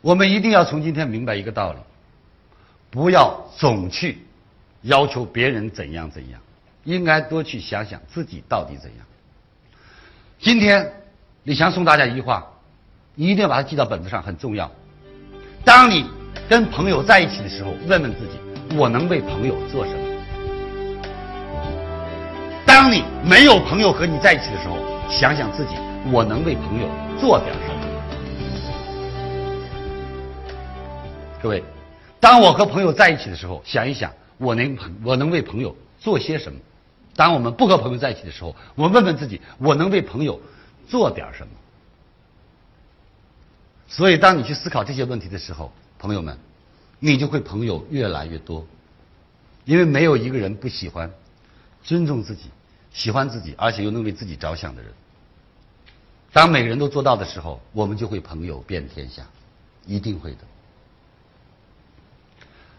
我们一定要从今天明白一个道理：不要总去要求别人怎样怎样，应该多去想想自己到底怎样。今天李强送大家一句话，一定要把它记到本子上，很重要。当你跟朋友在一起的时候，问问自己：我能为朋友做什么？当你没有朋友和你在一起的时候，想想自己：我能为朋友做点什么？各位，当我和朋友在一起的时候，想一想，我能我能为朋友做些什么？当我们不和朋友在一起的时候，我问问自己，我能为朋友做点什么？所以，当你去思考这些问题的时候，朋友们，你就会朋友越来越多，因为没有一个人不喜欢尊重自己、喜欢自己，而且又能为自己着想的人。当每个人都做到的时候，我们就会朋友遍天下，一定会的。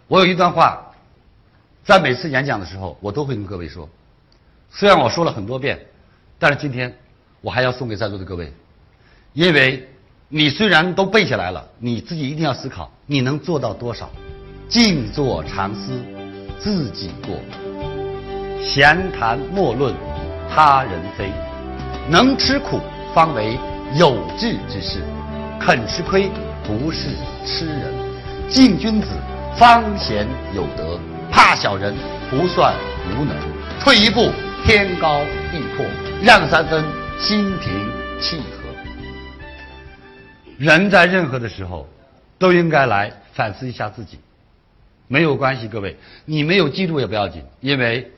我有一段话，在每次演讲的时候，我都会跟各位说。虽然我说了很多遍，但是今天我还要送给在座的各位，因为你虽然都背下来了，你自己一定要思考，你能做到多少？静坐常思，自己过；闲谈莫论，他人非。能吃苦，方为有志之士；肯吃亏，不是痴人。敬君子。方贤有德，怕小人不算无能。退一步，天高地阔；让三分，心平气和。人在任何的时候，都应该来反思一下自己。没有关系，各位，你没有记住也不要紧，因为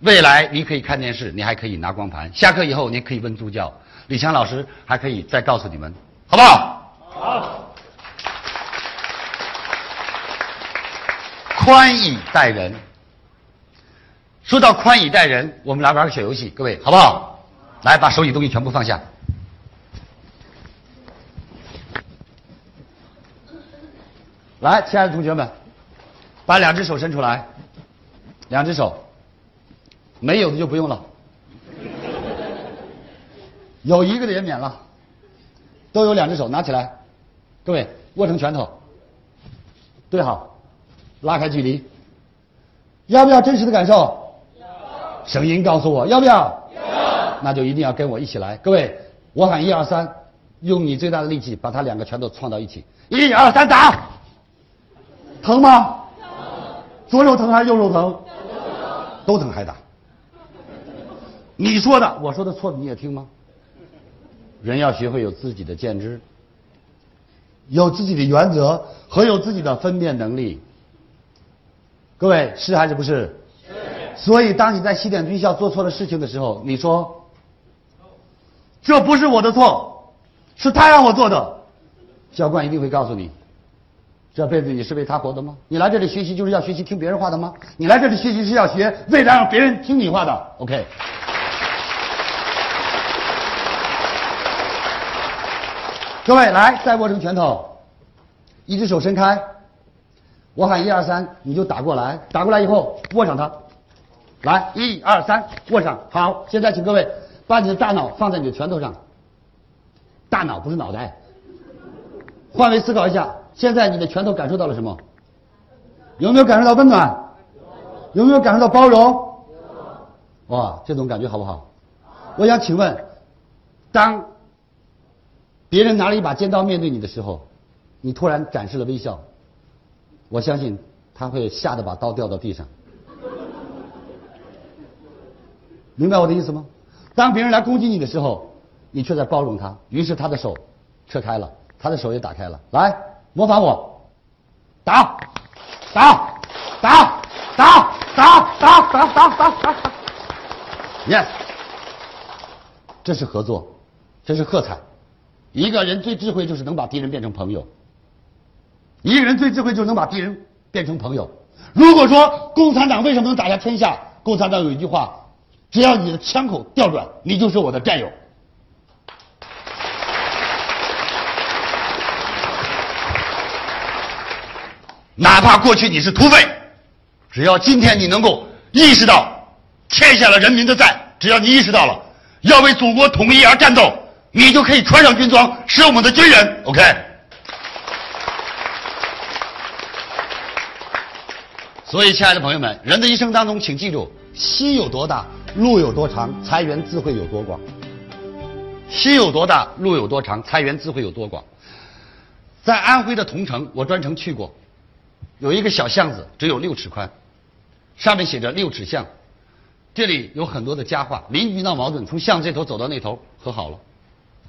未来你可以看电视，你还可以拿光盘。下课以后，你可以问助教，李强老师还可以再告诉你们，好不好？好。宽以待人。说到宽以待人，我们来玩个小游戏，各位好不好？来，把手里东西全部放下。来，亲爱的同学们，把两只手伸出来，两只手，没有的就不用了，有一个的也免了，都有两只手，拿起来，各位握成拳头，对好。拉开距离，要不要真实的感受？声音告诉我要不要？那就一定要跟我一起来，各位，我喊一二三，用你最大的力气把他两个拳头撞到一起，一二三打。疼吗？左手疼还是右手疼？都疼还打。你说的，我说的错你也听吗？人要学会有自己的见知，有自己的原则和有自己的分辨能力。各位是还是不是？是。所以，当你在西点军校做错了事情的时候，你说：“这不是我的错，是他让我做的。”教官一定会告诉你：“这辈子你是为他活的吗？你来这里学习就是要学习听别人话的吗？你来这里学习是要学为了让别人听你话的。”OK。各位来，再握成拳头，一只手伸开。我喊一二三，你就打过来。打过来以后，握上它。来，一二三，握上。好，现在请各位把你的大脑放在你的拳头上。大脑不是脑袋。换位思考一下，现在你的拳头感受到了什么？有没有感受到温暖？有没有感受到包容？哇，这种感觉好不好？我想请问，当别人拿了一把尖刀面对你的时候，你突然展示了微笑。我相信他会吓得把刀掉到地上，明白我的意思吗？当别人来攻击你的时候，你却在包容他，于是他的手撤开了，他的手也打开了。来，模仿我，打，打，打，打，打，打，打，打，打，打。Yes，这是合作，这是喝彩。一个人最智慧就是能把敌人变成朋友。一个人最智慧，就能把敌人变成朋友。如果说共产党为什么能打下天下？共产党有一句话：只要你的枪口调转，你就是我的战友。哪怕过去你是土匪，只要今天你能够意识到欠下了人民的债，只要你意识到了要为祖国统一而战斗，你就可以穿上军装，是我们的军人。OK。所以，亲爱的朋友们，人的一生当中，请记住：心有多大，路有多长，财源智慧有多广。心有多大，路有多长，财源智慧有多广。在安徽的桐城，我专程去过，有一个小巷子，只有六尺宽，上面写着“六尺巷”。这里有很多的佳话，邻居闹矛盾，从巷这头走到那头和好了；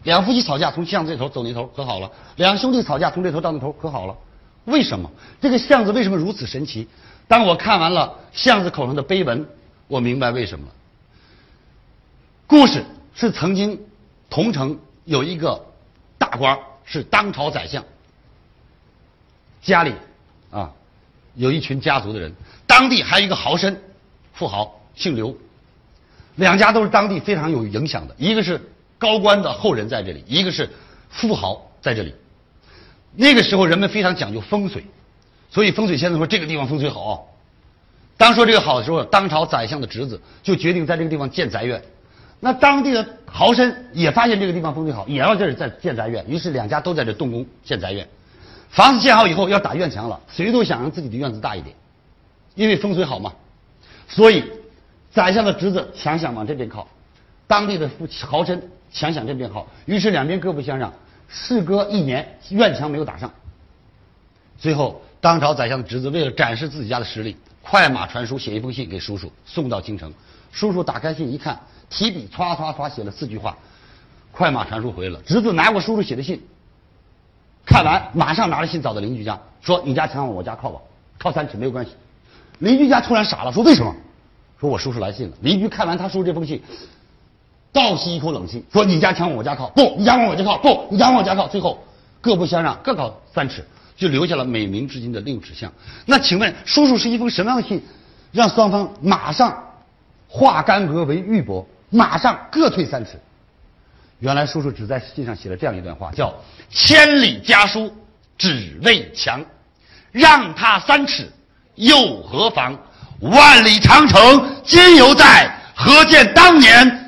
两夫妻吵架，从巷这头走那头和好了；两兄弟吵架，从这头到那头和好了。为什么这个巷子为什么如此神奇？当我看完了巷子口上的碑文，我明白为什么了。故事是曾经桐城有一个大官是当朝宰相，家里啊有一群家族的人，当地还有一个豪绅，富豪姓刘，两家都是当地非常有影响的，一个是高官的后人在这里，一个是富豪在这里。那个时候人们非常讲究风水。所以风水先生说这个地方风水好。当说这个好的时候，当朝宰相的侄子就决定在这个地方建宅院。那当地的豪绅也发现这个地方风水好，也要这儿在建宅院。于是两家都在这动工建宅院。房子建好以后要打院墙了，谁都想让自己的院子大一点，因为风水好嘛。所以宰相的侄子想想往这边靠，当地的豪绅想想这边靠，于是两边各不相让。事隔一年，院墙没有打上。最后。当朝宰相的侄子为了展示自己家的实力，快马传书写一封信给叔叔送到京城。叔叔打开信一看，提笔唰唰唰写了四句话。快马传书回了，侄子拿过叔叔写的信，看完马上拿着信找到邻居家，说：“你家墙往我家靠吧，靠三尺没有关系。”邻居家突然傻了，说：“为什么？”说：“我叔叔来信了。”邻居看完他叔叔这封信，倒吸一口冷气，说：“你家墙我家靠，不，你家往我家靠，不，你家往我家靠。”最后各不相让，各靠三尺。就留下了美名至今的六尺巷。那请问，叔叔是一封什么样的信，让双方马上化干戈为玉帛，马上各退三尺？原来叔叔只在信上写了这样一段话，叫“千里家书只为墙，让他三尺又何妨？万里长城今犹在，何见当年